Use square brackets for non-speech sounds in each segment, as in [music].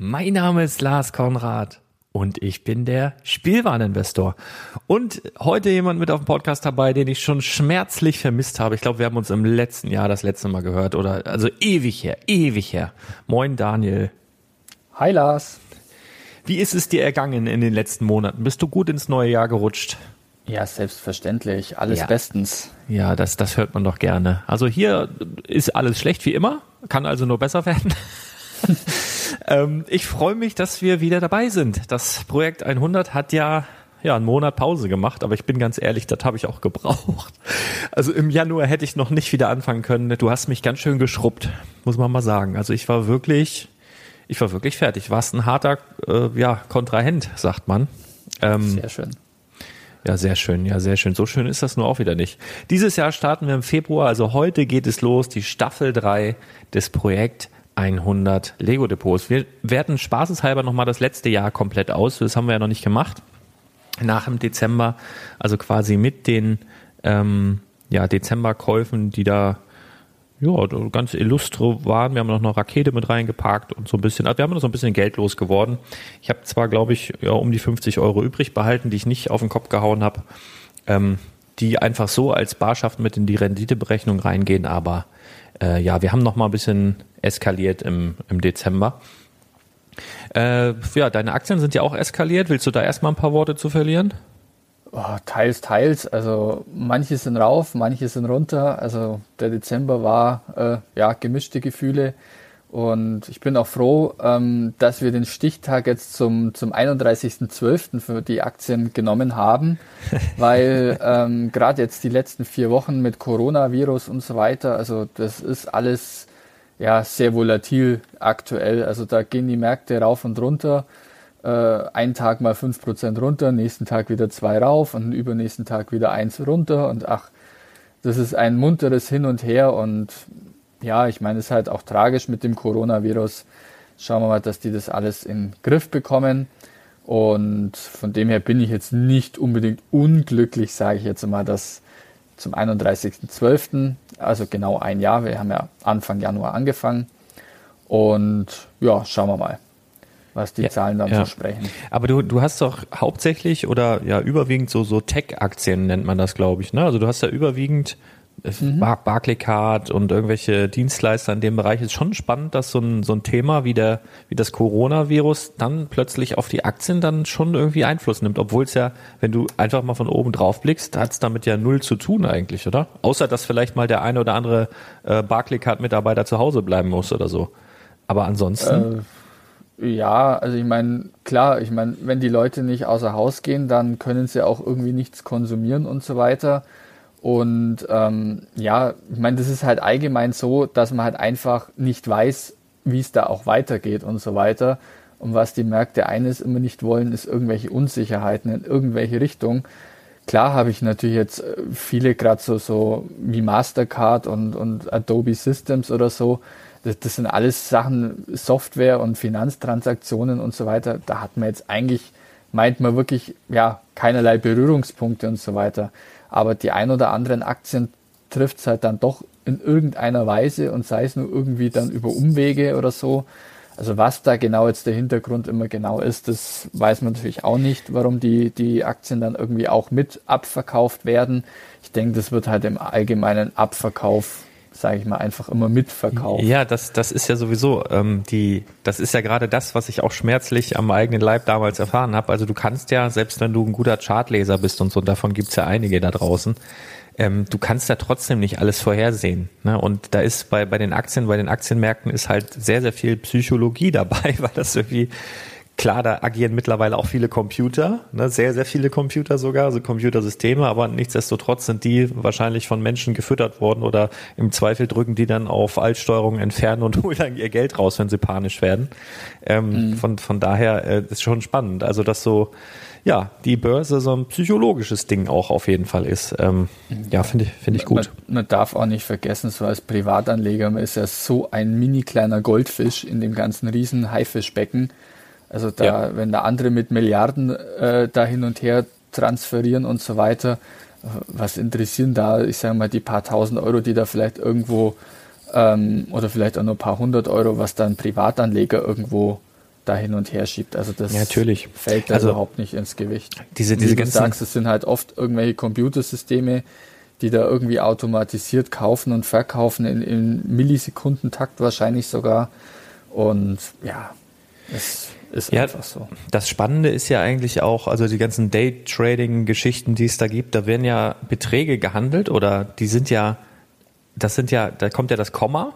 Mein Name ist Lars Konrad und ich bin der Spielwareninvestor. Und heute jemand mit auf dem Podcast dabei, den ich schon schmerzlich vermisst habe. Ich glaube, wir haben uns im letzten Jahr das letzte Mal gehört oder also ewig her, ewig her. Moin Daniel. Hi Lars. Wie ist es dir ergangen in den letzten Monaten? Bist du gut ins neue Jahr gerutscht? Ja, selbstverständlich. Alles ja. bestens. Ja, das, das hört man doch gerne. Also hier ist alles schlecht wie immer, kann also nur besser werden. [laughs] ähm, ich freue mich, dass wir wieder dabei sind. Das Projekt 100 hat ja ja, einen Monat Pause gemacht, aber ich bin ganz ehrlich, das habe ich auch gebraucht. Also im Januar hätte ich noch nicht wieder anfangen können. Du hast mich ganz schön geschrubbt, muss man mal sagen. Also ich war wirklich, ich war wirklich fertig. Warst ein harter, äh, ja, Kontrahent, sagt man. Ähm, sehr schön. Ja, sehr schön, ja, sehr schön. So schön ist das nur auch wieder nicht. Dieses Jahr starten wir im Februar, also heute geht es los, die Staffel 3 des Projekt 100 Lego-Depots. Wir werten spaßeshalber nochmal das letzte Jahr komplett aus. Das haben wir ja noch nicht gemacht. Nach dem Dezember, also quasi mit den ähm, ja, Dezemberkäufen, die da ja, ganz illustre waren. Wir haben noch eine Rakete mit reingepackt und so ein bisschen, also wir haben noch so ein bisschen Geld losgeworden. Ich habe zwar, glaube ich, ja, um die 50 Euro übrig behalten, die ich nicht auf den Kopf gehauen habe, ähm, die einfach so als Barschaft mit in die Renditeberechnung reingehen, aber äh, ja, wir haben noch mal ein bisschen eskaliert im, im Dezember. Äh, ja, deine Aktien sind ja auch eskaliert. Willst du da erstmal ein paar Worte zu verlieren? Oh, teils, teils. Also manche sind rauf, manche sind runter. Also der Dezember war äh, ja gemischte Gefühle. Und ich bin auch froh, ähm, dass wir den Stichtag jetzt zum, zum 31.12. für die Aktien genommen haben, [laughs] weil ähm, gerade jetzt die letzten vier Wochen mit Coronavirus und so weiter, also das ist alles ja sehr volatil aktuell. Also da gehen die Märkte rauf und runter. Äh, einen Tag mal fünf Prozent runter, nächsten Tag wieder zwei rauf und übernächsten Tag wieder eins runter und ach, das ist ein munteres Hin und Her und ja, ich meine, es ist halt auch tragisch mit dem Coronavirus. Schauen wir mal, dass die das alles in den Griff bekommen. Und von dem her bin ich jetzt nicht unbedingt unglücklich, sage ich jetzt mal, dass zum 31.12., also genau ein Jahr, wir haben ja Anfang Januar angefangen. Und ja, schauen wir mal, was die ja, Zahlen dann ja. so sprechen. Aber du, du hast doch hauptsächlich oder ja überwiegend so, so Tech-Aktien nennt man das, glaube ich. Ne? Also du hast ja überwiegend mhm. Bar Barclaycard und irgendwelche Dienstleister in dem Bereich ist schon spannend, dass so ein, so ein Thema wie, der, wie das Coronavirus dann plötzlich auf die Aktien dann schon irgendwie Einfluss nimmt, obwohl es ja, wenn du einfach mal von oben drauf blickst, hat es damit ja null zu tun eigentlich, oder? Außer, dass vielleicht mal der eine oder andere äh, Barclaycard-Mitarbeiter zu Hause bleiben muss oder so. Aber ansonsten... Äh ja, also ich meine, klar, ich meine, wenn die Leute nicht außer Haus gehen, dann können sie auch irgendwie nichts konsumieren und so weiter. Und ähm, ja, ich meine, das ist halt allgemein so, dass man halt einfach nicht weiß, wie es da auch weitergeht und so weiter. Und was die Märkte eines immer nicht wollen, ist irgendwelche Unsicherheiten in irgendwelche Richtung. Klar habe ich natürlich jetzt äh, viele gerade so, so wie Mastercard und, und Adobe Systems oder so. Das, das sind alles Sachen, Software und Finanztransaktionen und so weiter. Da hat man jetzt eigentlich, meint man wirklich, ja, keinerlei Berührungspunkte und so weiter aber die ein oder anderen Aktien trifft es halt dann doch in irgendeiner Weise und sei es nur irgendwie dann über Umwege oder so. Also was da genau jetzt der Hintergrund immer genau ist, das weiß man natürlich auch nicht, warum die, die Aktien dann irgendwie auch mit abverkauft werden. Ich denke, das wird halt im allgemeinen Abverkauf sage ich mal, einfach immer mitverkauft. Ja, das, das ist ja sowieso ähm, die, das ist ja gerade das, was ich auch schmerzlich am eigenen Leib damals erfahren habe. Also du kannst ja, selbst wenn du ein guter Chartleser bist und so, davon gibt's ja einige da draußen, ähm, du kannst ja trotzdem nicht alles vorhersehen. Ne? Und da ist bei, bei den Aktien, bei den Aktienmärkten ist halt sehr, sehr viel Psychologie [laughs] dabei, weil das irgendwie Klar, da agieren mittlerweile auch viele Computer, ne, sehr, sehr viele Computer sogar, also Computersysteme, aber nichtsdestotrotz sind die wahrscheinlich von Menschen gefüttert worden oder im Zweifel drücken die dann auf Altsteuerung entfernen und [laughs] holen dann ihr Geld raus, wenn sie panisch werden. Ähm, mhm. von, von daher äh, ist schon spannend. Also, dass so, ja, die Börse so ein psychologisches Ding auch auf jeden Fall ist. Ähm, ja, finde ich, finde ich gut. Man, man, darf auch nicht vergessen, so als Privatanleger, man ist ja so ein mini kleiner Goldfisch in dem ganzen riesen Haifischbecken. Also da, ja. wenn da andere mit Milliarden äh, da hin und her transferieren und so weiter, was interessieren da, ich sage mal, die paar tausend Euro, die da vielleicht irgendwo ähm, oder vielleicht auch nur ein paar hundert Euro, was da ein Privatanleger irgendwo da hin und her schiebt. Also das ja, fällt da also, überhaupt nicht ins Gewicht. Diese, diese Wie du sagst, es sind halt oft irgendwelche Computersysteme, die da irgendwie automatisiert kaufen und verkaufen in, in Millisekundentakt wahrscheinlich sogar. Und ja, es ist ja, einfach so. Das Spannende ist ja eigentlich auch, also die ganzen Day-Trading-Geschichten, die es da gibt, da werden ja Beträge gehandelt oder die sind ja, das sind ja, da kommt ja das Komma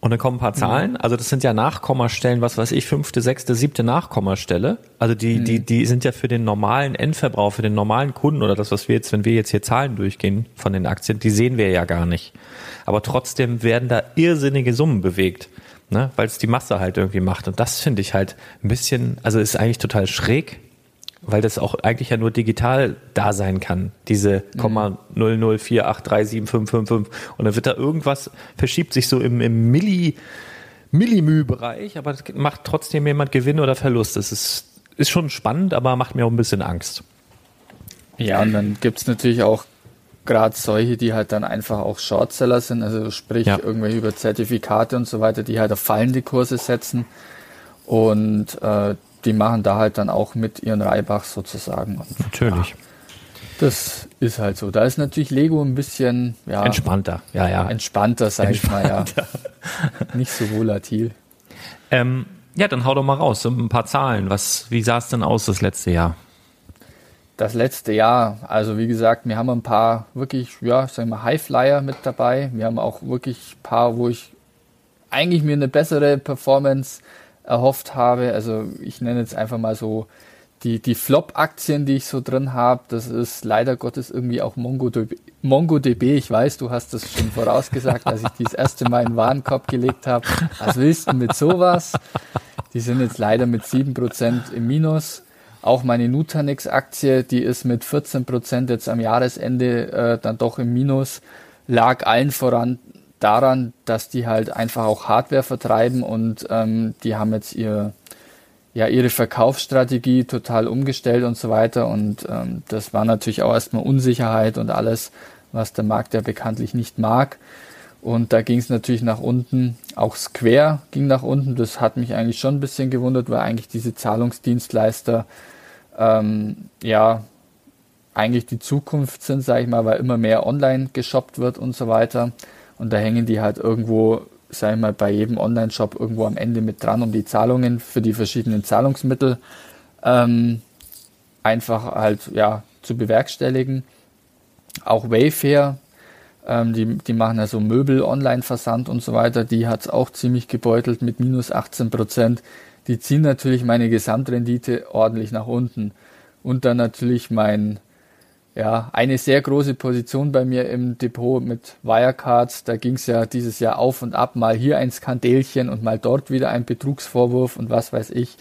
und dann kommen ein paar mhm. Zahlen. Mhm. Also das sind ja Nachkommastellen, was weiß ich, fünfte, sechste, siebte Nachkommastelle. Also die, mhm. die, die sind ja für den normalen Endverbrauch, für den normalen Kunden oder das, was wir jetzt, wenn wir jetzt hier Zahlen durchgehen von den Aktien, die sehen wir ja gar nicht. Aber trotzdem werden da irrsinnige Summen bewegt ne? weil es die Masse halt irgendwie macht. Und das finde ich halt ein bisschen, also ist eigentlich total schräg, weil das auch eigentlich ja nur digital da sein kann, diese mhm. 004837555 und dann wird da irgendwas, verschiebt sich so im, im Milli, Millimü-Bereich, aber es macht trotzdem jemand Gewinn oder Verlust. Das ist, ist schon spannend, aber macht mir auch ein bisschen Angst. Ja, und dann gibt es natürlich auch gerade solche, die halt dann einfach auch Shortseller sind, also sprich ja. irgendwelche über Zertifikate und so weiter, die halt auf fallende Kurse setzen und äh, die machen da halt dann auch mit ihren Reibachs sozusagen. Und, natürlich. Ja, das ist halt so. Da ist natürlich Lego ein bisschen ja, entspannter, ja, ja. Entspannter, sag entspannter. ich mal, ja. Nicht so volatil. Ähm, Ja, dann hau doch mal raus, so ein paar Zahlen. Was, wie sah es denn aus das letzte Jahr? Das letzte Jahr, also wie gesagt, wir haben ein paar wirklich, ja, sagen wir Highflyer mit dabei. Wir haben auch wirklich ein paar, wo ich eigentlich mir eine bessere Performance erhofft habe. Also ich nenne jetzt einfach mal so die, die Flop-Aktien, die ich so drin habe. Das ist leider Gottes irgendwie auch MongoDB. MongoDB, ich weiß, du hast das schon vorausgesagt, als ich die das erste Mal in den Warenkorb gelegt habe. Was willst du mit sowas? Die sind jetzt leider mit 7% im Minus. Auch meine Nutanix-Aktie, die ist mit 14% jetzt am Jahresende äh, dann doch im Minus, lag allen voran daran, dass die halt einfach auch Hardware vertreiben und ähm, die haben jetzt ihr, ja, ihre Verkaufsstrategie total umgestellt und so weiter. Und ähm, das war natürlich auch erstmal Unsicherheit und alles, was der Markt ja bekanntlich nicht mag. Und da ging es natürlich nach unten. Auch Square ging nach unten. Das hat mich eigentlich schon ein bisschen gewundert, weil eigentlich diese Zahlungsdienstleister ähm, ja eigentlich die Zukunft sind, sage ich mal, weil immer mehr online geshoppt wird und so weiter. Und da hängen die halt irgendwo, sage ich mal, bei jedem Online-Shop irgendwo am Ende mit dran, um die Zahlungen für die verschiedenen Zahlungsmittel ähm, einfach halt ja zu bewerkstelligen. Auch Wayfair, ähm, die, die machen also Möbel, Online-Versand und so weiter, die hat es auch ziemlich gebeutelt mit minus 18 Prozent die ziehen natürlich meine Gesamtrendite ordentlich nach unten. Und dann natürlich mein, ja, eine sehr große Position bei mir im Depot mit Wirecards. Da ging es ja dieses Jahr auf und ab, mal hier ein Skandelchen und mal dort wieder ein Betrugsvorwurf und was weiß ich.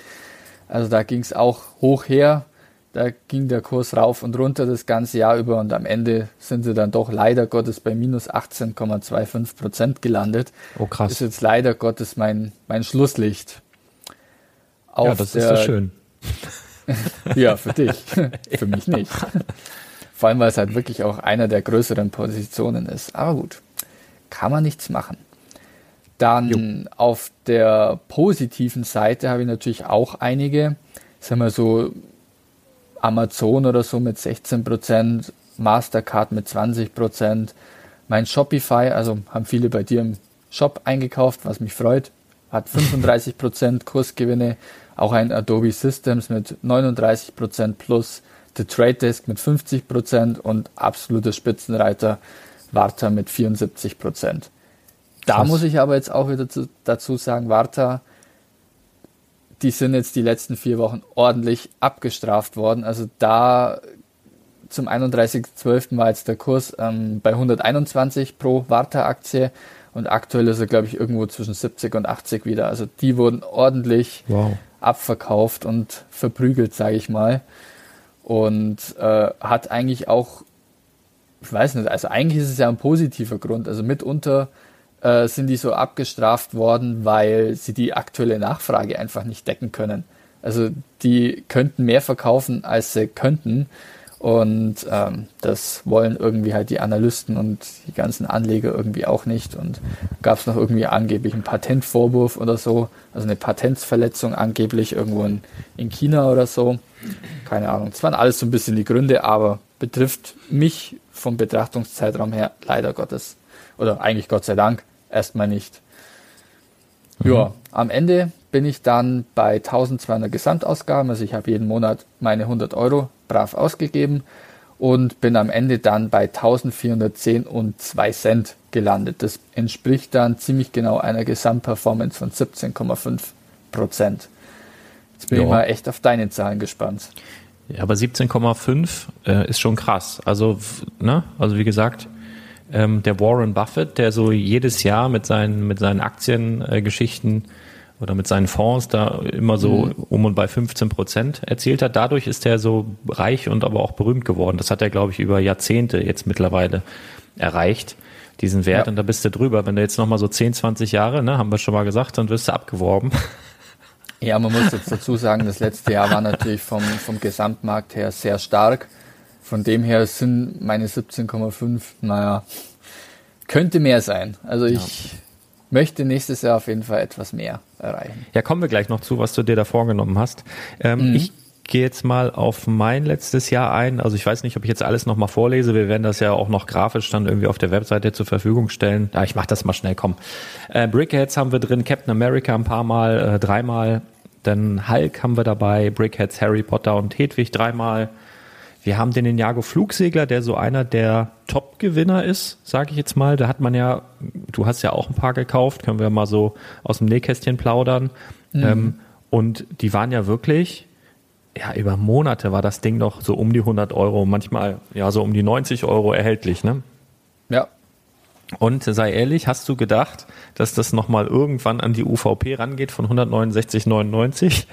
Also da ging es auch hoch her. Da ging der Kurs rauf und runter das ganze Jahr über und am Ende sind sie dann doch leider Gottes bei minus 18,25 Prozent gelandet. Oh krass. Das ist jetzt leider Gottes mein, mein Schlusslicht ja, das ist so schön. [laughs] ja, für dich. für mich nicht. Vor allem, weil es halt wirklich auch einer der größeren Positionen ist. Aber gut, kann man nichts machen. Dann jo. auf der positiven Seite habe ich natürlich auch einige, sagen wir so, Amazon oder so mit 16%, Mastercard mit 20%, mein Shopify, also haben viele bei dir im Shop eingekauft, was mich freut, hat [laughs] 35% Kursgewinne, auch ein Adobe Systems mit 39% plus, The Trade Desk mit 50% und absoluter Spitzenreiter Warta mit 74%. Da Krass. muss ich aber jetzt auch wieder zu, dazu sagen, Warta, die sind jetzt die letzten vier Wochen ordentlich abgestraft worden. Also da zum 31.12. war jetzt der Kurs ähm, bei 121 pro Warta-Aktie und aktuell ist er, glaube ich, irgendwo zwischen 70 und 80 wieder. Also die wurden ordentlich wow abverkauft und verprügelt, sage ich mal. Und äh, hat eigentlich auch, ich weiß nicht, also eigentlich ist es ja ein positiver Grund. Also mitunter äh, sind die so abgestraft worden, weil sie die aktuelle Nachfrage einfach nicht decken können. Also die könnten mehr verkaufen, als sie könnten. Und ähm, das wollen irgendwie halt die Analysten und die ganzen Anleger irgendwie auch nicht. Und gab es noch irgendwie angeblich einen Patentvorwurf oder so, also eine Patentsverletzung angeblich irgendwo in, in China oder so. Keine Ahnung. Das waren alles so ein bisschen die Gründe, aber betrifft mich vom Betrachtungszeitraum her leider Gottes, oder eigentlich Gott sei Dank, erstmal nicht. Mhm. Ja, am Ende bin ich dann bei 1200 Gesamtausgaben, also ich habe jeden Monat meine 100 Euro brav ausgegeben und bin am Ende dann bei 1410 und 2 Cent gelandet. Das entspricht dann ziemlich genau einer Gesamtperformance von 17,5 Prozent. Jetzt bin ja. ich mal echt auf deine Zahlen gespannt. Ja, aber 17,5 äh, ist schon krass. Also, ne, also wie gesagt, ähm, der Warren Buffett, der so jedes Jahr mit seinen, mit seinen Aktiengeschichten äh, oder mit seinen Fonds da immer so mhm. um und bei 15 Prozent erzielt hat. Dadurch ist er so reich und aber auch berühmt geworden. Das hat er, glaube ich, über Jahrzehnte jetzt mittlerweile erreicht, diesen Wert. Ja. Und da bist du drüber. Wenn du jetzt nochmal so 10, 20 Jahre, ne, haben wir schon mal gesagt, dann wirst du abgeworben. [laughs] Ja, man muss jetzt dazu sagen, das letzte Jahr war natürlich vom, vom Gesamtmarkt her sehr stark. Von dem her sind meine 17,5, naja, könnte mehr sein. Also ich ja. Möchte nächstes Jahr auf jeden Fall etwas mehr erreichen. Ja, kommen wir gleich noch zu, was du dir da vorgenommen hast. Ähm, mhm. Ich gehe jetzt mal auf mein letztes Jahr ein. Also ich weiß nicht, ob ich jetzt alles nochmal vorlese. Wir werden das ja auch noch grafisch dann irgendwie auf der Webseite zur Verfügung stellen. Ja, ich mache das mal schnell, komm. Äh, Brickheads haben wir drin, Captain America ein paar Mal, äh, dreimal. Dann Hulk haben wir dabei, Brickheads, Harry Potter und Hedwig dreimal. Wir haben den Ninjago Flugsegler, der so einer der Top-Gewinner ist, sage ich jetzt mal. Da hat man ja, du hast ja auch ein paar gekauft, können wir mal so aus dem Nähkästchen plaudern. Mhm. Ähm, und die waren ja wirklich, ja, über Monate war das Ding noch so um die 100 Euro, manchmal ja so um die 90 Euro erhältlich, ne? Ja. Und sei ehrlich, hast du gedacht, dass das nochmal irgendwann an die UVP rangeht von 169,99?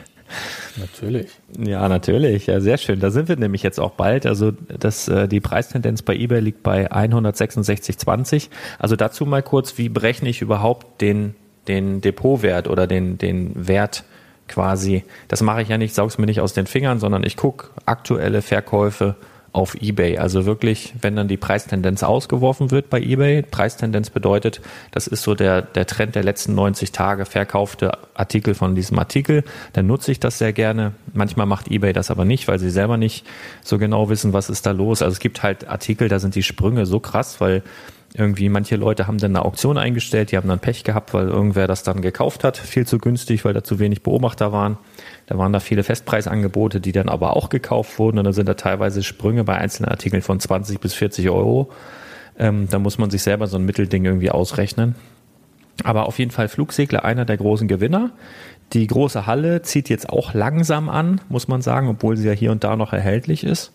Natürlich. Ja, natürlich. Ja, sehr schön. Da sind wir nämlich jetzt auch bald. Also das, äh, die Preistendenz bei eBay liegt bei 166,20. Also dazu mal kurz, wie berechne ich überhaupt den, den Depotwert oder den, den Wert quasi? Das mache ich ja nicht, saug's mir nicht aus den Fingern, sondern ich gucke aktuelle Verkäufe auf eBay. Also wirklich, wenn dann die Preistendenz ausgeworfen wird bei eBay, Preistendenz bedeutet, das ist so der, der Trend der letzten 90 Tage verkaufte Artikel von diesem Artikel, dann nutze ich das sehr gerne. Manchmal macht eBay das aber nicht, weil sie selber nicht so genau wissen, was ist da los. Also es gibt halt Artikel, da sind die Sprünge so krass, weil irgendwie manche Leute haben dann eine Auktion eingestellt, die haben dann Pech gehabt, weil irgendwer das dann gekauft hat, viel zu günstig, weil da zu wenig Beobachter waren. Da waren da viele Festpreisangebote, die dann aber auch gekauft wurden und dann sind da teilweise Sprünge bei einzelnen Artikeln von 20 bis 40 Euro. Ähm, da muss man sich selber so ein Mittelding irgendwie ausrechnen. Aber auf jeden Fall Flugsegler einer der großen Gewinner. Die große Halle zieht jetzt auch langsam an, muss man sagen, obwohl sie ja hier und da noch erhältlich ist.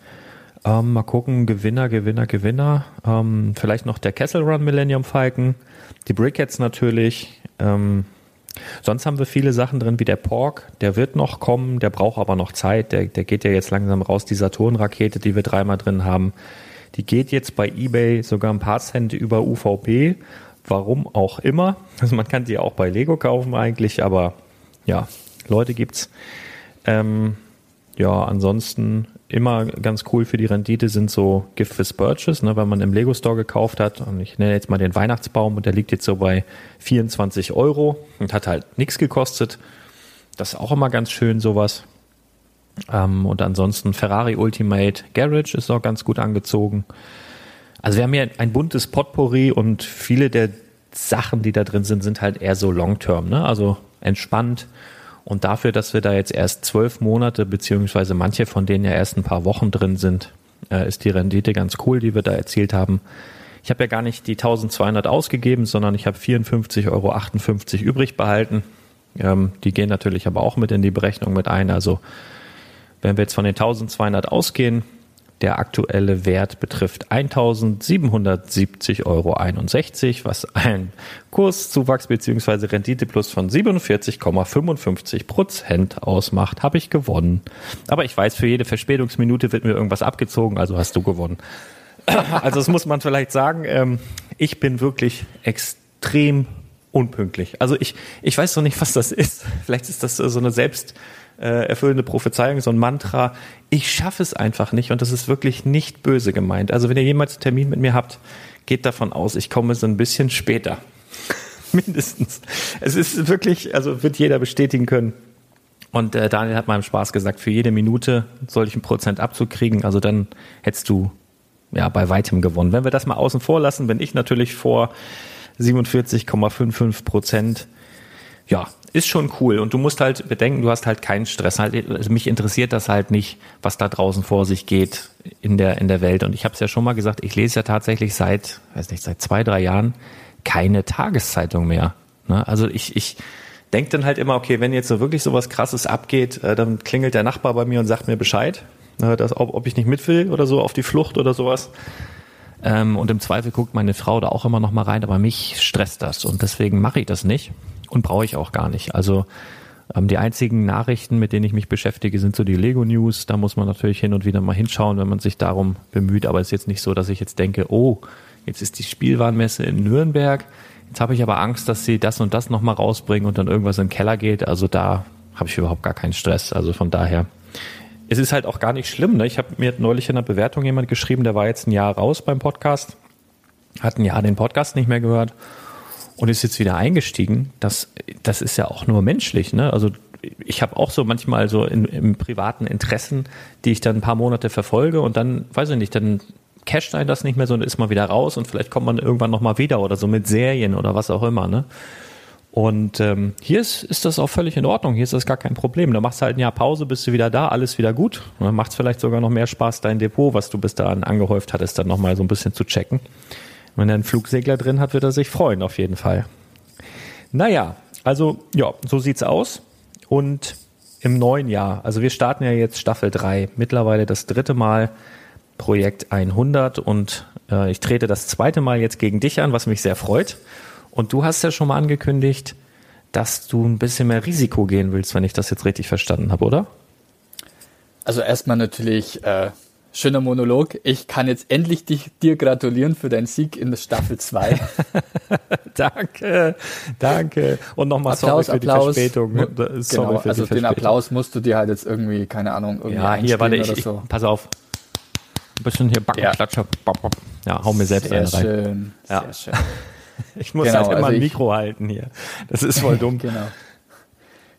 Ähm, mal gucken, Gewinner, Gewinner, Gewinner. Ähm, vielleicht noch der Kessel Run Millennium Falcon. Die Brickheads natürlich. Ähm, sonst haben wir viele Sachen drin, wie der Pork. Der wird noch kommen, der braucht aber noch Zeit. Der, der geht ja jetzt langsam raus. Die Saturn-Rakete, die wir dreimal drin haben, die geht jetzt bei eBay sogar ein paar Cent über UVP. Warum auch immer. Also man kann die auch bei Lego kaufen eigentlich, aber ja, Leute gibt's. Ähm, ja, ansonsten immer ganz cool für die Rendite sind so Gift for Purchase, ne, wenn man im Lego Store gekauft hat. Und ich nenne jetzt mal den Weihnachtsbaum und der liegt jetzt so bei 24 Euro und hat halt nichts gekostet. Das ist auch immer ganz schön, sowas. Ähm, und ansonsten Ferrari Ultimate Garage ist auch ganz gut angezogen. Also wir haben hier ein buntes Potpourri und viele der Sachen, die da drin sind, sind halt eher so Long-Term, ne? Also entspannt und dafür, dass wir da jetzt erst zwölf Monate, beziehungsweise manche von denen ja erst ein paar Wochen drin sind, äh, ist die Rendite ganz cool, die wir da erzielt haben. Ich habe ja gar nicht die 1200 ausgegeben, sondern ich habe 54,58 Euro übrig behalten. Ähm, die gehen natürlich aber auch mit in die Berechnung mit ein. Also wenn wir jetzt von den 1200 ausgehen, der aktuelle Wert betrifft 1.770,61 Euro, was ein Kurszuwachs bzw. Renditeplus von 47,55 Prozent ausmacht. Habe ich gewonnen. Aber ich weiß, für jede Verspätungsminute wird mir irgendwas abgezogen, also hast du gewonnen. [coughs] Also das muss man vielleicht sagen. Ähm, ich bin wirklich extrem unpünktlich. Also ich, ich weiß noch nicht, was das ist. Vielleicht ist das so eine selbst äh, erfüllende Prophezeiung, so ein Mantra. Ich schaffe es einfach nicht und das ist wirklich nicht böse gemeint. Also wenn ihr jemals einen Termin mit mir habt, geht davon aus, ich komme so ein bisschen später. [laughs] Mindestens. Es ist wirklich, also wird jeder bestätigen können. Und äh, Daniel hat meinem Spaß gesagt, für jede Minute ein Prozent abzukriegen. Also dann hättest du ja bei weitem gewonnen. Wenn wir das mal außen vor lassen, bin ich natürlich vor 47,55 Prozent. Ja, ist schon cool. Und du musst halt bedenken, du hast halt keinen Stress. Halt, also mich interessiert das halt nicht, was da draußen vor sich geht in der, in der Welt. Und ich habe es ja schon mal gesagt, ich lese ja tatsächlich seit, weiß nicht, seit zwei, drei Jahren keine Tageszeitung mehr. Ne? Also ich, ich denke dann halt immer, okay, wenn jetzt so wirklich so was krasses abgeht, äh, dann klingelt der Nachbar bei mir und sagt mir Bescheid, äh, dass, ob, ob ich nicht mit will oder so auf die Flucht oder sowas. Ähm, und im Zweifel guckt meine Frau da auch immer noch mal rein, aber mich stresst das und deswegen mache ich das nicht und brauche ich auch gar nicht. Also ähm, die einzigen Nachrichten, mit denen ich mich beschäftige, sind so die Lego News. Da muss man natürlich hin und wieder mal hinschauen, wenn man sich darum bemüht. Aber es ist jetzt nicht so, dass ich jetzt denke, oh, jetzt ist die Spielwarenmesse in Nürnberg. Jetzt habe ich aber Angst, dass sie das und das nochmal rausbringen und dann irgendwas in den Keller geht. Also da habe ich überhaupt gar keinen Stress. Also von daher. Es ist halt auch gar nicht schlimm. Ne? Ich habe mir neulich in der Bewertung jemand geschrieben, der war jetzt ein Jahr raus beim Podcast, hat ein Jahr den Podcast nicht mehr gehört und ist jetzt wieder eingestiegen, das, das ist ja auch nur menschlich. Ne? Also ich habe auch so manchmal so in, im privaten Interessen, die ich dann ein paar Monate verfolge und dann, weiß ich nicht, dann casht ein das nicht mehr so und ist mal wieder raus und vielleicht kommt man irgendwann nochmal wieder oder so mit Serien oder was auch immer, ne? Und ähm, hier ist, ist das auch völlig in Ordnung. Hier ist das gar kein Problem. Da machst du halt ein Jahr Pause, bist du wieder da, alles wieder gut. Und dann macht es vielleicht sogar noch mehr Spaß, dein Depot, was du bis dahin angehäuft hattest, dann nochmal so ein bisschen zu checken. Wenn er einen Flugsegler drin hat, wird er sich freuen, auf jeden Fall. Naja, also ja, so sieht's aus. Und im neuen Jahr, also wir starten ja jetzt Staffel 3, mittlerweile das dritte Mal Projekt 100 und äh, ich trete das zweite Mal jetzt gegen dich an, was mich sehr freut. Und du hast ja schon mal angekündigt, dass du ein bisschen mehr Risiko gehen willst, wenn ich das jetzt richtig verstanden habe, oder? Also erstmal natürlich äh, schöner Monolog. Ich kann jetzt endlich dich, dir gratulieren für deinen Sieg in der Staffel 2. [laughs] danke, danke. Und nochmal sorry für Applaus. die Verspätung. Genau, Sorry für also den. Applaus musst du dir halt jetzt irgendwie, keine Ahnung, irgendwie Ja, hier, warte, ich, oder ich, so. pass auf. Ein bisschen hier Backenklatscher. Bop. Ja, hau mir selbst Sehr eine rein. schön, Ja. sehr schön. [laughs] Ich muss Genau, halt immer also ein ich- Mikro halten hier. Das ist voll dumm. [laughs] Genau.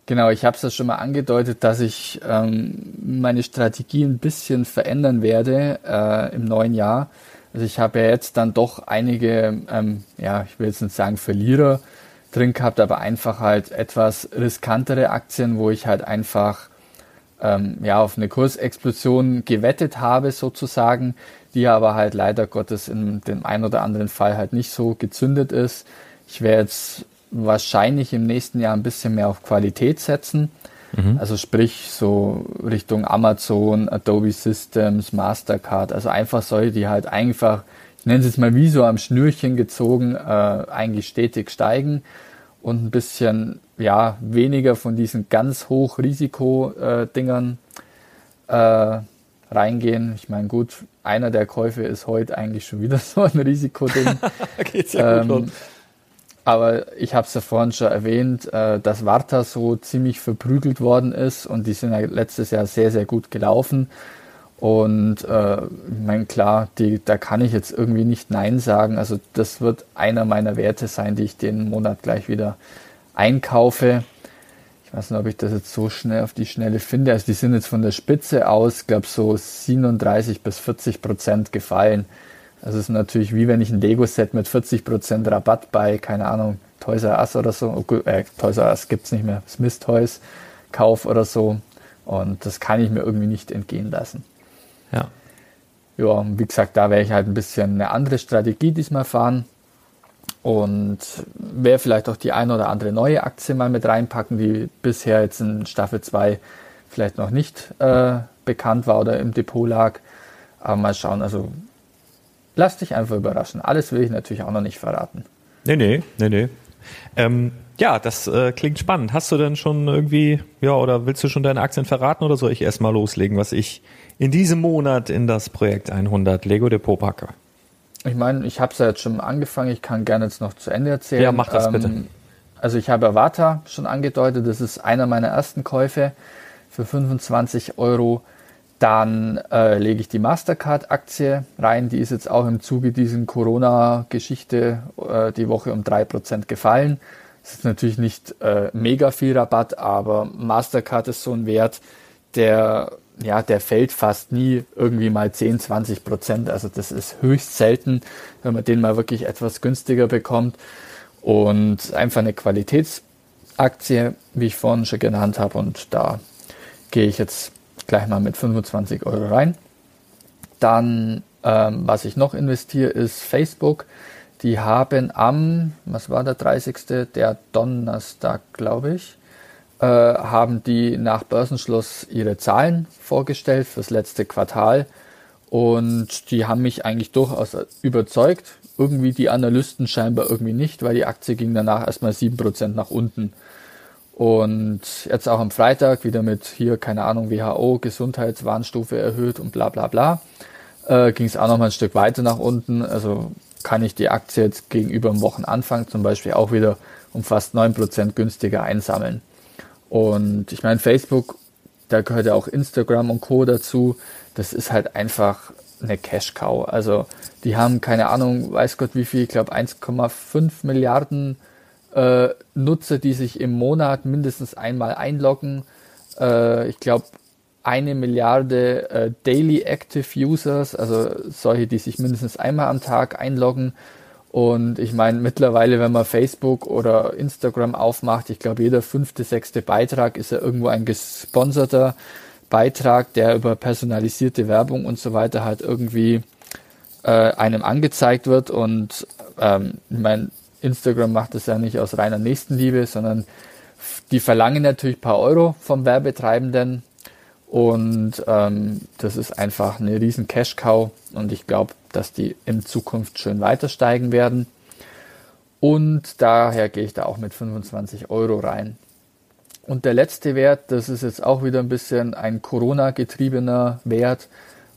Genau, ich habe es ja schon mal angedeutet, dass ich ähm, meine Strategie ein bisschen verändern werde äh, im neuen Jahr. Also ich habe ja jetzt dann doch einige, ähm, ja, ich will jetzt nicht sagen Verlierer drin gehabt, aber einfach halt etwas riskantere Aktien, wo ich halt einfach ähm, ja, auf eine Kursexplosion gewettet habe sozusagen, die aber halt leider Gottes in dem einen oder anderen Fall halt nicht so gezündet ist. Ich werde jetzt wahrscheinlich im nächsten Jahr ein bisschen mehr auf Qualität setzen. Also sprich so Richtung Amazon, Adobe Systems, Mastercard, also einfach solche, die halt einfach, ich nenne es jetzt mal wie so am Schnürchen gezogen, äh, eigentlich stetig steigen und ein bisschen ja weniger von diesen ganz hoch Risiko-Dingern äh, reingehen. Ich meine, gut, einer der Käufe ist heute eigentlich schon wieder [laughs] so ein Risikoding. [laughs] Geht's ja gut Ähm, los. aber ich habe es ja vorhin schon erwähnt, äh, dass Varta so ziemlich verprügelt worden ist und die sind ja letztes Jahr sehr, sehr gut gelaufen. Und äh, ich meine, klar, die, da kann ich jetzt irgendwie nicht Nein sagen. Also das wird einer meiner Werte sein, die ich den Monat gleich wieder einkaufe. Ich weiß nicht, ob ich das jetzt so schnell auf die Schnelle finde. Also die sind jetzt von der Spitze aus, glaube so 37 bis 40 Prozent gefallen. Also es ist natürlich wie wenn ich ein Lego-Set mit 40 Prozent Rabatt bei, keine Ahnung, Toys R Us oder so, oh, äh, Toys R Us gibt's nicht mehr, Smith Toys Kauf oder so. Und das kann ich mir irgendwie nicht entgehen lassen. Ja. Ja, und wie gesagt, da werde ich halt ein bisschen eine andere Strategie diesmal fahren und werde vielleicht auch die ein oder andere neue Aktie mal mit reinpacken, die bisher jetzt in Staffel 2 vielleicht noch nicht äh, bekannt war oder im Depot lag. Aber mal schauen, also lass dich einfach überraschen. Alles will ich natürlich auch noch nicht verraten. Nee, nee, nee, nee. Ähm, ja, das äh, klingt spannend. Hast du denn schon irgendwie, ja, oder willst du schon deine Aktien verraten oder soll ich erstmal loslegen, was ich in diesem Monat in das Projekt 100 Lego Depot packe? Ich meine, ich habe es ja jetzt schon angefangen, ich kann gerne jetzt noch zu Ende erzählen. Ja, mach das bitte. Also ich habe Avata schon angedeutet, das ist einer meiner ersten Käufe für 25 Euro. Dann äh, lege ich die Mastercard-Aktie rein, die ist jetzt auch im Zuge dieser Corona-Geschichte äh, die Woche um 3% gefallen. Das ist natürlich nicht äh, mega viel Rabatt, aber Mastercard ist so ein Wert, der, ja, der fällt fast nie irgendwie mal 10, 20 Prozent. Also das ist höchst selten, wenn man den mal wirklich etwas günstiger bekommt. Und einfach eine Qualitätsaktie, wie ich vorhin schon genannt habe. Und da gehe ich jetzt gleich mal mit 25 Euro rein. Dann, ähm, was ich noch investiere, ist Facebook. Die haben am, was war der 30. Der Donnerstag, glaube ich, haben die nach Börsenschluss ihre Zahlen vorgestellt fürs letzte Quartal. Und die haben mich eigentlich durchaus überzeugt. Irgendwie die Analysten scheinbar irgendwie nicht, weil die Aktie ging danach erstmal 7% nach unten. Und jetzt auch am Freitag wieder mit hier, keine Ahnung, WHO, Gesundheitswarnstufe erhöht und bla bla bla. Äh, ging es auch noch mal ein Stück weiter nach unten. Also kann ich die Aktie jetzt gegenüber dem Wochenanfang zum Beispiel auch wieder um fast 9% günstiger einsammeln. Und ich meine, Facebook, da gehört ja auch Instagram und Co. dazu. Das ist halt einfach eine Cash-Cow. Also die haben keine Ahnung, weiß Gott wie viel, ich glaube 1,5 Milliarden äh, Nutzer, die sich im Monat mindestens einmal einloggen. Äh, ich glaube, eine Milliarde äh, Daily Active Users, also solche, die sich mindestens einmal am Tag einloggen. Und ich meine, mittlerweile, wenn man Facebook oder Instagram aufmacht, ich glaube, jeder fünfte, sechste Beitrag ist ja irgendwo ein gesponserter Beitrag, der über personalisierte Werbung und so weiter halt irgendwie äh, einem angezeigt wird. Und ähm, ich meine, Instagram macht das ja nicht aus reiner Nächstenliebe, sondern die verlangen natürlich ein paar Euro vom Werbetreibenden. Und ähm, das ist einfach eine riesen Cash-Cow. Und ich glaube, dass die in Zukunft schön weiter steigen werden. Und daher gehe ich da auch mit 25 Euro rein. Und der letzte Wert, das ist jetzt auch wieder ein bisschen ein Corona-getriebener Wert,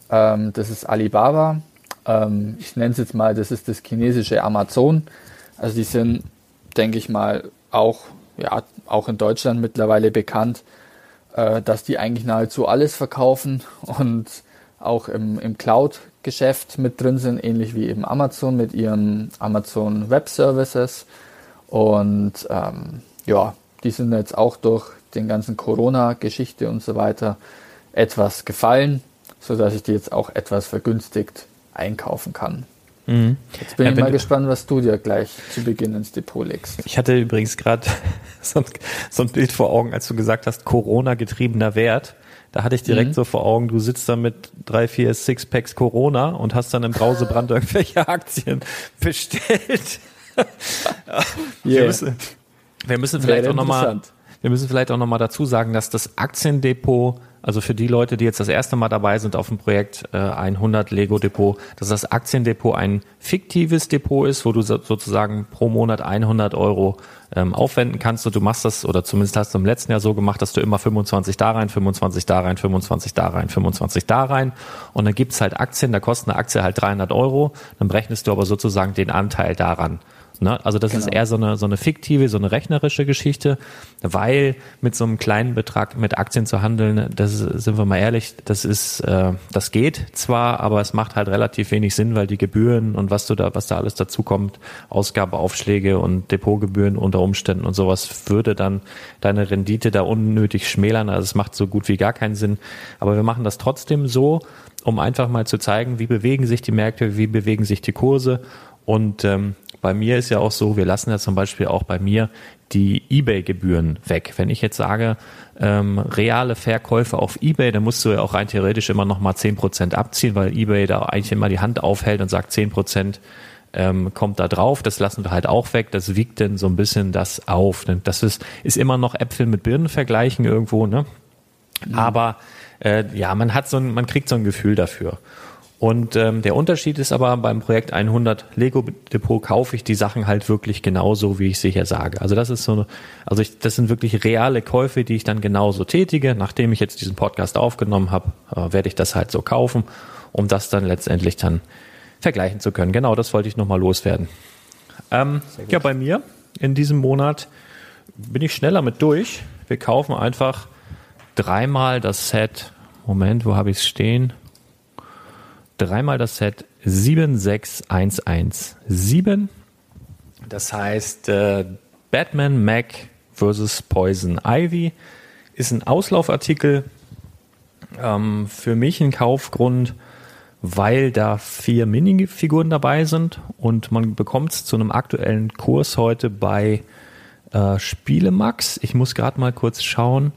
ähm, das ist Alibaba. Ähm, ich nenne es jetzt mal, das ist das chinesische Amazon. Also die sind, denke ich mal, auch, ja, auch in Deutschland mittlerweile bekannt, äh, dass die eigentlich nahezu alles verkaufen und auch im, im Cloud-Geschäft mit drin sind, ähnlich wie eben Amazon mit ihren Amazon Web Services. Und ähm, ja, die sind jetzt auch durch den ganzen Corona-Geschichte und so weiter etwas gefallen, sodass ich die jetzt auch etwas vergünstigt einkaufen kann. Mhm. Jetzt bin ja, ich mal gespannt, was du dir gleich zu Beginn ins Depot legst. Ich hatte übrigens gerade [laughs] so, so, ein Bild vor Augen, als du gesagt hast, Corona-getriebener Wert. Da hatte ich direkt mhm. so vor Augen, du sitzt da mit drei, vier Sixpacks Corona und hast dann im Brausebrand [laughs] irgendwelche Aktien bestellt. [laughs] yeah. wir, müssen, wir müssen vielleicht auch nochmal, wir müssen vielleicht auch nochmal dazu sagen, dass das Aktiendepot also für die Leute, die jetzt das erste Mal dabei sind auf dem Projekt äh, 100 Lego Depot, dass das Aktiendepot ein fiktives Depot ist, wo du so, sozusagen pro Monat 100 Euro ähm, aufwenden kannst. Und du machst das, oder zumindest hast du im letzten Jahr so gemacht, dass du immer 25 da rein, 25 da rein, 25 da rein, 25 da rein. Und dann gibt's halt Aktien, da kostet eine Aktie halt 300 Euro. Dann berechnest du aber sozusagen den Anteil daran. Ne? Also das genau. ist eher so eine, so eine fiktive, so eine rechnerische Geschichte, weil mit so einem kleinen Betrag mit Aktien zu handeln, das sind wir mal ehrlich, das ist, äh, das geht zwar, aber es macht halt relativ wenig Sinn, weil die Gebühren und was du da, was da alles dazu kommt, Ausgabeaufschläge und Depotgebühren unter Umständen und sowas würde dann deine Rendite da unnötig schmälern. Also es macht so gut wie gar keinen Sinn. Aber wir machen das trotzdem so, um einfach mal zu zeigen, wie bewegen sich die Märkte, wie bewegen sich die Kurse und ähm, bei mir ist ja auch so, wir lassen ja zum Beispiel auch bei mir die Ebay-Gebühren weg. Wenn ich jetzt sage, ähm, reale Verkäufe auf Ebay, dann musst du ja auch rein theoretisch immer noch mal zehn Prozent abziehen, weil Ebay da eigentlich immer die Hand aufhält und sagt zehn Prozent ähm, kommt da drauf. Das lassen wir halt auch weg. Das wiegt dann so ein bisschen das auf. Das ist, ist immer noch Äpfel mit Birnen vergleichen irgendwo, ne? Mhm. Aber äh, ja, man hat so ein, man kriegt so ein Gefühl dafür. Und ähm, der Unterschied ist aber beim Projekt 100 Lego Depot kaufe ich die Sachen halt wirklich genauso, wie ich sie hier sage. Also das ist so, eine, also ich, das sind wirklich reale Käufe, die ich dann genauso tätige. Nachdem ich jetzt diesen Podcast aufgenommen habe, äh, werde ich das halt so kaufen, um das dann letztendlich dann vergleichen zu können. Genau, das wollte ich nochmal loswerden. Ähm, ja, bei mir in diesem Monat bin ich schneller mit durch. Wir kaufen einfach dreimal das Set. Moment, wo habe ich es stehen? dreimal das Set 76117. Das heißt, äh, Batman Mac vs. Poison Ivy ist ein Auslaufartikel. Ähm, für mich ein Kaufgrund, weil da vier Minifiguren dabei sind und man bekommt es zu einem aktuellen Kurs heute bei äh, Spielemax. Ich muss gerade mal kurz schauen.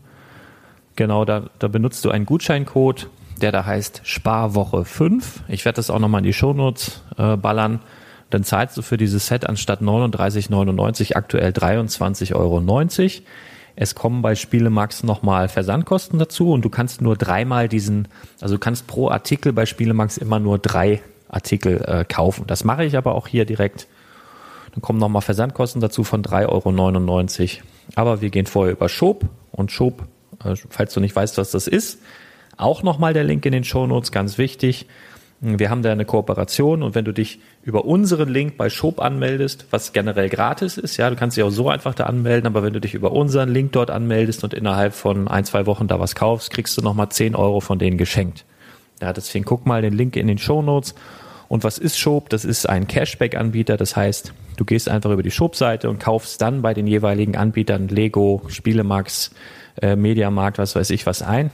Genau, da, da benutzt du einen Gutscheincode der da heißt Sparwoche 5. Ich werde das auch nochmal in die Shownotes äh, ballern. Dann zahlst du für dieses Set anstatt 39,99 aktuell 23,90 Euro. Es kommen bei Spielemax nochmal Versandkosten dazu und du kannst nur dreimal diesen, also du kannst pro Artikel bei Spielemax immer nur drei Artikel äh, kaufen. Das mache ich aber auch hier direkt. Dann kommen nochmal Versandkosten dazu von 3,99 Euro. Aber wir gehen vorher über Shop und Shop, äh, falls du nicht weißt, was das ist, auch nochmal der Link in den Show Notes, ganz wichtig. Wir haben da eine Kooperation und wenn du dich über unseren Link bei Shop anmeldest, was generell gratis ist, ja, du kannst dich auch so einfach da anmelden, aber wenn du dich über unseren Link dort anmeldest und innerhalb von ein, zwei Wochen da was kaufst, kriegst du nochmal 10 Euro von denen geschenkt. Ja, deswegen guck mal den Link in den Show Notes Und was ist Shop? Das ist ein Cashback-Anbieter. Das heißt, du gehst einfach über die Shop-Seite und kaufst dann bei den jeweiligen Anbietern Lego, Spielemax, äh, Mediamarkt, was weiß ich was ein.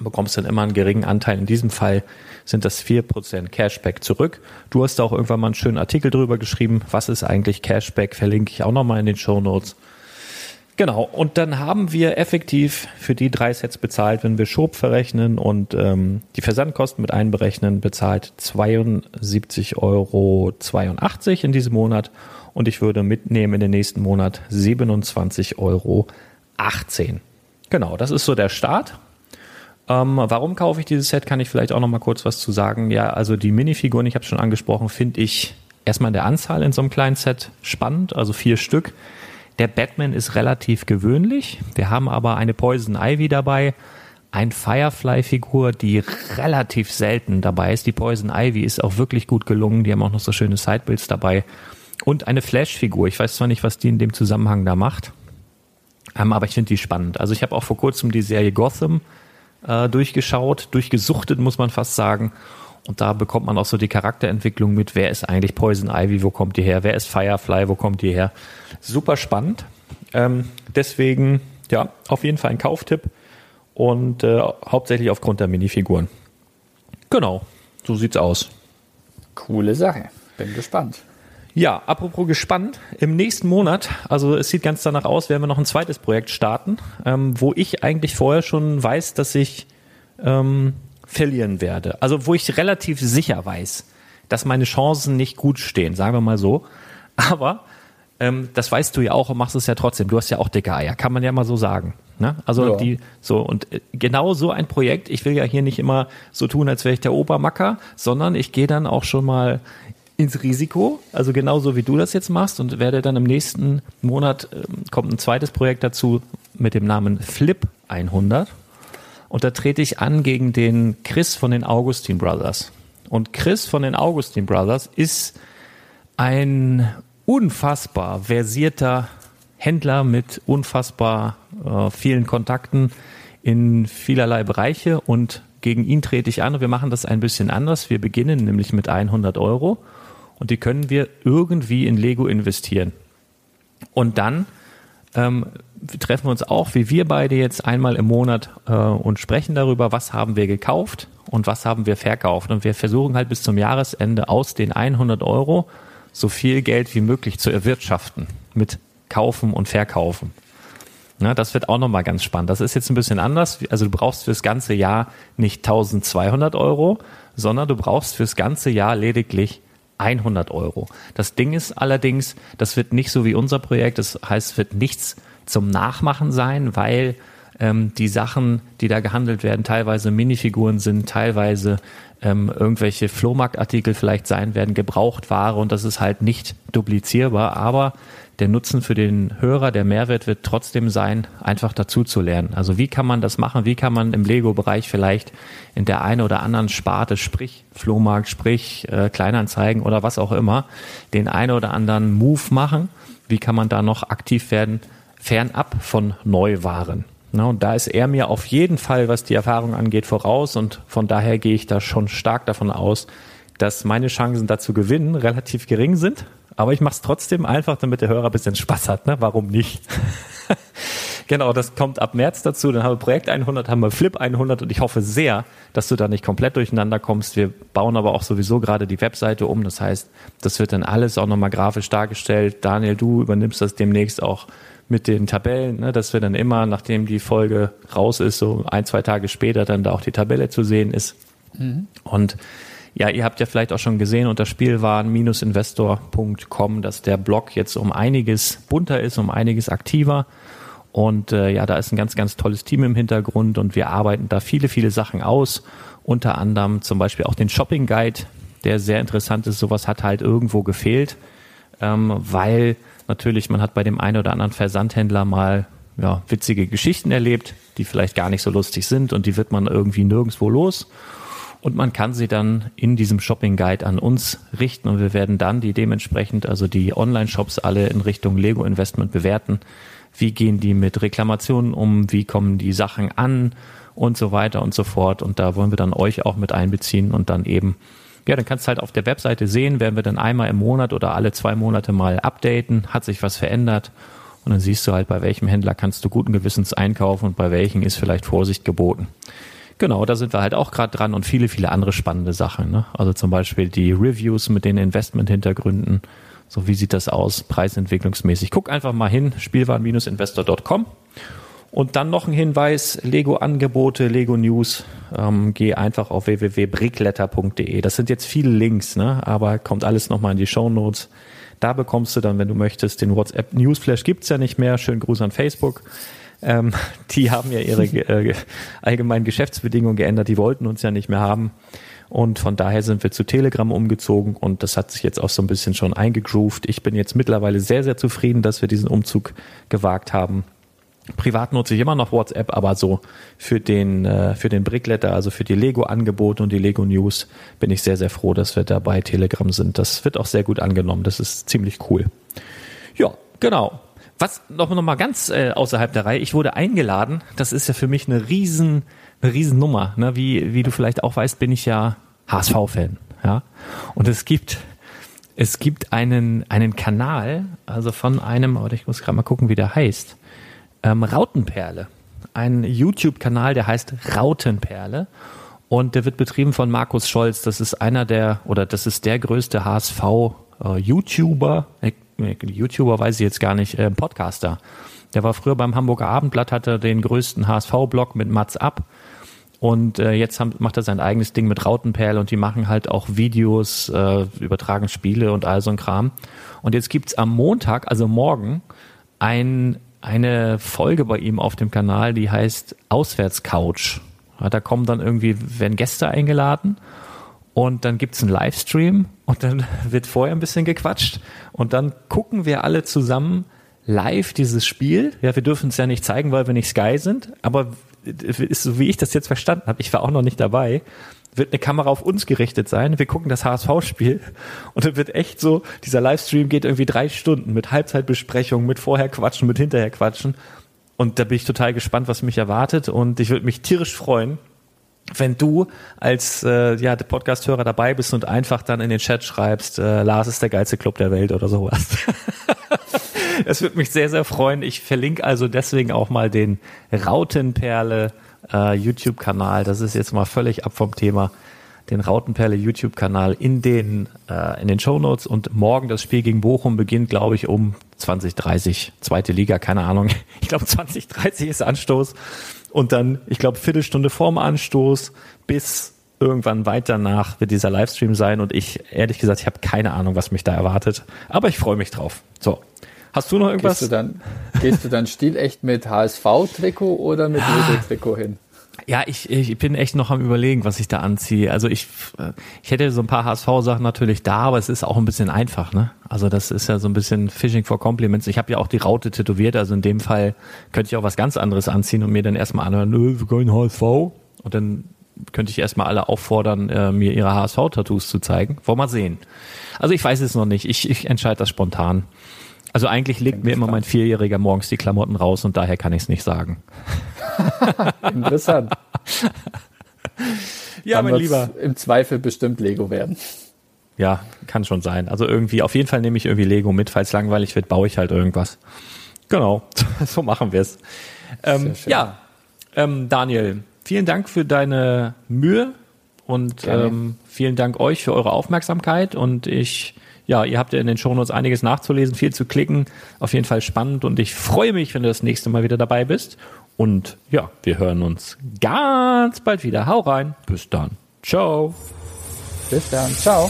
Bekommst dann immer einen geringen Anteil. In diesem Fall sind das vier Prozent Cashback zurück. Du hast da auch irgendwann mal einen schönen Artikel drüber geschrieben. Was ist eigentlich Cashback? Verlinke ich auch nochmal in den Show Notes. Genau, und dann haben wir effektiv für die drei Sets bezahlt, wenn wir Schob verrechnen und ähm, die Versandkosten mit einberechnen, bezahlt 72,82 Euro in diesem Monat und ich würde mitnehmen in den nächsten Monat 27,18 Euro. Genau, das ist so der Start. Ähm, warum kaufe ich dieses Set? Kann ich vielleicht auch noch mal kurz was zu sagen. Ja, also die Minifiguren, ich habe schon angesprochen, finde ich erstmal in der Anzahl in so einem kleinen Set spannend, also vier Stück. Der Batman ist relativ gewöhnlich. Wir haben aber eine Poison Ivy dabei, ein Firefly-Figur, die relativ selten dabei ist. Die Poison Ivy ist auch wirklich gut gelungen. Die haben auch noch so schöne Sidebilds dabei. Und eine Flash-Figur. Ich weiß zwar nicht, was die in dem Zusammenhang da macht, ähm, aber ich finde die spannend. Also ich habe auch vor kurzem die Serie Gotham äh, durchgeschaut, durchgesuchtet, muss man fast sagen. Und da bekommt man auch so die Charakterentwicklung mit, wer ist eigentlich Poison Ivy, wo kommt die her, wer ist Firefly, wo kommt die her. Super spannend. Ähm, deswegen, ja, auf jeden Fall ein Kauftipp und äh, hauptsächlich aufgrund der Minifiguren. Genau, so sieht's aus. Coole Sache. Bin gespannt. Ja, apropos gespannt, im nächsten Monat, also es sieht ganz danach aus, werden wir noch ein zweites Projekt starten, ähm, wo ich eigentlich vorher schon weiß, dass ich ähm, verlieren werde. Also wo ich relativ sicher weiß, dass meine Chancen nicht gut stehen, sagen wir mal so. Aber ähm, das weißt du ja auch und machst es ja trotzdem. Du hast ja auch dicke Eier, kann man ja mal so sagen. Ne? Also ja. die so und äh, genau so ein Projekt. Ich will ja hier nicht immer so tun, als wäre ich der Obermacker, sondern ich gehe dann auch schon mal ins Risiko, also genauso wie du das jetzt machst und werde dann im nächsten Monat äh, kommt ein zweites Projekt dazu mit dem Namen Flip 100 und da trete ich an gegen den Chris von den Augustin Brothers. Und Chris von den Augustin Brothers ist ein unfassbar versierter Händler mit unfassbar äh, vielen Kontakten in vielerlei Bereiche. Und gegen ihn trete ich an. Und wir machen das ein bisschen anders. Wir beginnen nämlich mit 100 Euro und die können wir irgendwie in Lego investieren. Und dann ähm, treffen wir uns auch, wie wir beide jetzt einmal im Monat äh, und sprechen darüber, was haben wir gekauft und was haben wir verkauft. Und wir versuchen halt bis zum Jahresende aus den 100 Euro so viel Geld wie möglich zu erwirtschaften mit Kaufen und Verkaufen. Ja, das wird auch nochmal ganz spannend. Das ist jetzt ein bisschen anders. Also du brauchst fürs ganze Jahr nicht 1200 Euro, sondern du brauchst fürs ganze Jahr lediglich 100 Euro. Das Ding ist allerdings, das wird nicht so wie unser Projekt, das heißt, es wird nichts zum Nachmachen sein, weil ähm, die Sachen, die da gehandelt werden, teilweise Minifiguren sind, teilweise ähm, irgendwelche Flohmarktartikel vielleicht sein werden, Gebrauchtware und das ist halt nicht duplizierbar, aber der Nutzen für den Hörer, der Mehrwert wird trotzdem sein, einfach dazu zu lernen. Also wie kann man das machen? Wie kann man im Lego-Bereich vielleicht in der einen oder anderen Sparte, sprich Flohmarkt, sprich äh, Kleinanzeigen oder was auch immer, den einen oder anderen Move machen? Wie kann man da noch aktiv werden, fernab von Neuwaren? Na, und da ist er mir auf jeden Fall, was die Erfahrung angeht, voraus und von daher gehe ich da schon stark davon aus, dass meine Chancen dazu gewinnen relativ gering sind. Aber ich mache es trotzdem einfach, damit der Hörer ein bisschen Spaß hat. Ne? Warum nicht? [laughs] genau, das kommt ab März dazu. Dann haben wir Projekt 100, haben wir Flip 100 und ich hoffe sehr, dass du da nicht komplett durcheinander kommst. Wir bauen aber auch sowieso gerade die Webseite um. Das heißt, das wird dann alles auch nochmal grafisch dargestellt. Daniel, du übernimmst das demnächst auch mit den Tabellen, ne, dass wir dann immer, nachdem die Folge raus ist, so ein, zwei Tage später dann da auch die Tabelle zu sehen ist. Mhm. Und ja, ihr habt ja vielleicht auch schon gesehen unter Spielwaren-investor.com, dass der Blog jetzt um einiges bunter ist, um einiges aktiver. Und äh, ja, da ist ein ganz, ganz tolles Team im Hintergrund und wir arbeiten da viele, viele Sachen aus. Unter anderem zum Beispiel auch den Shopping Guide, der sehr interessant ist. Sowas hat halt irgendwo gefehlt, ähm, weil natürlich man hat bei dem einen oder anderen Versandhändler mal ja, witzige Geschichten erlebt, die vielleicht gar nicht so lustig sind und die wird man irgendwie nirgendwo los und man kann sie dann in diesem Shopping Guide an uns richten und wir werden dann die dementsprechend, also die Online-Shops alle in Richtung Lego Investment bewerten. Wie gehen die mit Reklamationen um? Wie kommen die Sachen an? Und so weiter und so fort. Und da wollen wir dann euch auch mit einbeziehen und dann eben ja, dann kannst du halt auf der Webseite sehen, werden wir dann einmal im Monat oder alle zwei Monate mal updaten, hat sich was verändert. Und dann siehst du halt, bei welchem Händler kannst du guten Gewissens einkaufen und bei welchen ist vielleicht Vorsicht geboten. Genau, da sind wir halt auch gerade dran und viele, viele andere spannende Sachen. Ne? Also zum Beispiel die Reviews mit den Investment-Hintergründen. So, wie sieht das aus, preisentwicklungsmäßig? Guck einfach mal hin, spielwaren-investor.com. Und dann noch ein Hinweis, Lego-Angebote, Lego-News. Ähm, geh einfach auf www.brickletter.de. Das sind jetzt viele Links, ne? aber kommt alles nochmal in die Show Notes. Da bekommst du dann, wenn du möchtest, den WhatsApp Newsflash gibt's ja nicht mehr. Schönen Gruß an Facebook. Ähm, [laughs] die haben ja ihre äh, allgemeinen Geschäftsbedingungen geändert. Die wollten uns ja nicht mehr haben. Und von daher sind wir zu Telegram umgezogen und das hat sich jetzt auch so ein bisschen schon eingegroovt. Ich bin jetzt mittlerweile sehr, sehr zufrieden, dass wir diesen Umzug gewagt haben. Privat nutze ich immer noch WhatsApp, aber so für den, äh, für den Brickletter, also für die Lego-Angebote und die Lego News, bin ich sehr, sehr froh, dass wir da bei Telegram sind. Das wird auch sehr gut angenommen. Das ist ziemlich cool. Ja, genau. Was noch, noch mal ganz äh, außerhalb der Reihe, ich wurde eingeladen. Das ist ja für mich eine riesen, eine riesen Nummer. Ne? Wie, wie du vielleicht auch weißt, bin ich ja HSV-Fan. Ja? Und es gibt, es gibt einen, einen Kanal, also von einem, oder ich muss gerade mal gucken, wie der heißt ähm, Rautenperle. Ein YouTube-Kanal, der heißt Rautenperle. Und der wird betrieben von Markus Scholz. Das ist einer der, oder das ist der größte HSV-YouTuber. YouTuber weiß ich jetzt gar nicht, äh, Podcaster. Der war früher beim Hamburger Abendblatt, hatte den größten HSV-Blog mit Mats Ab. Und äh, jetzt haben, macht er sein eigenes Ding mit Rautenperle und die machen halt auch Videos, äh, übertragen Spiele und all so ein Kram. Und jetzt gibt's am Montag, also morgen, ein eine Folge bei ihm auf dem Kanal, die heißt Auswärtscouch. Ja, da kommen dann irgendwie, werden Gäste eingeladen und dann gibt's einen Livestream und dann [laughs] wird vorher ein bisschen gequatscht und dann gucken wir alle zusammen live dieses Spiel. Ja, wir dürfen es ja nicht zeigen, weil wir nicht Sky sind, aber ist so wie ich das jetzt verstanden habe, ich war auch noch nicht dabei, wird eine Kamera auf uns gerichtet sein. Wir gucken das HSV-Spiel [laughs] und dann wird echt so, dieser Livestream geht irgendwie drei Stunden mit Halbzeitbesprechung, mit vorher quatschen, mit hinterher quatschen. Und da bin ich total gespannt, was mich erwartet. Und ich würde mich tierisch freuen, wenn du als äh, ja, Podcast-Hörer dabei bist und einfach dann in den Chat schreibst, äh, Lars ist der geilste Club der Welt oder sowas. [laughs] Es würde mich sehr, sehr freuen. Ich verlinke also deswegen auch mal den Rautenperle äh, YouTube-Kanal. Das ist jetzt mal völlig ab vom Thema. Den Rautenperle YouTube-Kanal in den äh, in den Show Notes und morgen das Spiel gegen Bochum beginnt, glaube ich, um 2030 zweite Liga, keine Ahnung. [laughs] Ich glaube 2030 ist Anstoß und dann, ich glaube Viertelstunde vorm Anstoß bis irgendwann weiter nach wird dieser Livestream sein und ich ehrlich gesagt, ich habe keine Ahnung, was mich da erwartet, aber ich freue mich drauf. So, Hast du noch irgendwas? Gehst du dann, gehst du dann stilecht mit HSV-Trikot oder mit Lego-Trikot hin? Ja, ich, ich bin echt noch am überlegen, was ich da anziehe. Also ich, ich hätte so ein paar HSV-Sachen natürlich da, aber es ist auch ein bisschen einfach, ne? Also das ist ja so ein bisschen Fishing for Compliments. Ich habe ja auch die Raute tätowiert, also in dem Fall könnte ich auch was ganz anderes anziehen und mir dann erstmal anhören, nö, wir können HSV. Und dann könnte ich erstmal alle auffordern, äh, mir ihre HSV-Tattoos zu zeigen. Wollen wir mal sehen. Also ich weiß es noch nicht. Ich, ich entscheide das spontan. Also eigentlich legt mir immer mein Vierjähriger morgens die Klamotten raus und daher kann ich es nicht sagen. [laughs] Interessant. ja, Dann mein Lieber. Im Zweifel bestimmt Lego werden. Ja, kann schon sein. Also irgendwie, auf jeden Fall nehme ich irgendwie Lego mit. Falls langweilig wird, baue ich halt irgendwas. Genau, [laughs] so machen wir es. Ähm, ja, ähm, Daniel, vielen Dank für deine Mühe und ähm, vielen Dank euch für eure Aufmerksamkeit und ich ja, ihr habt ja in den Shownotes einiges nachzulesen, viel zu klicken. Auf jeden Fall spannend und ich freue mich, wenn du das nächste Mal wieder dabei bist. Und ja, wir hören uns ganz bald wieder. Hau rein. Bis dann. Ciao. Bis dann. Ciao.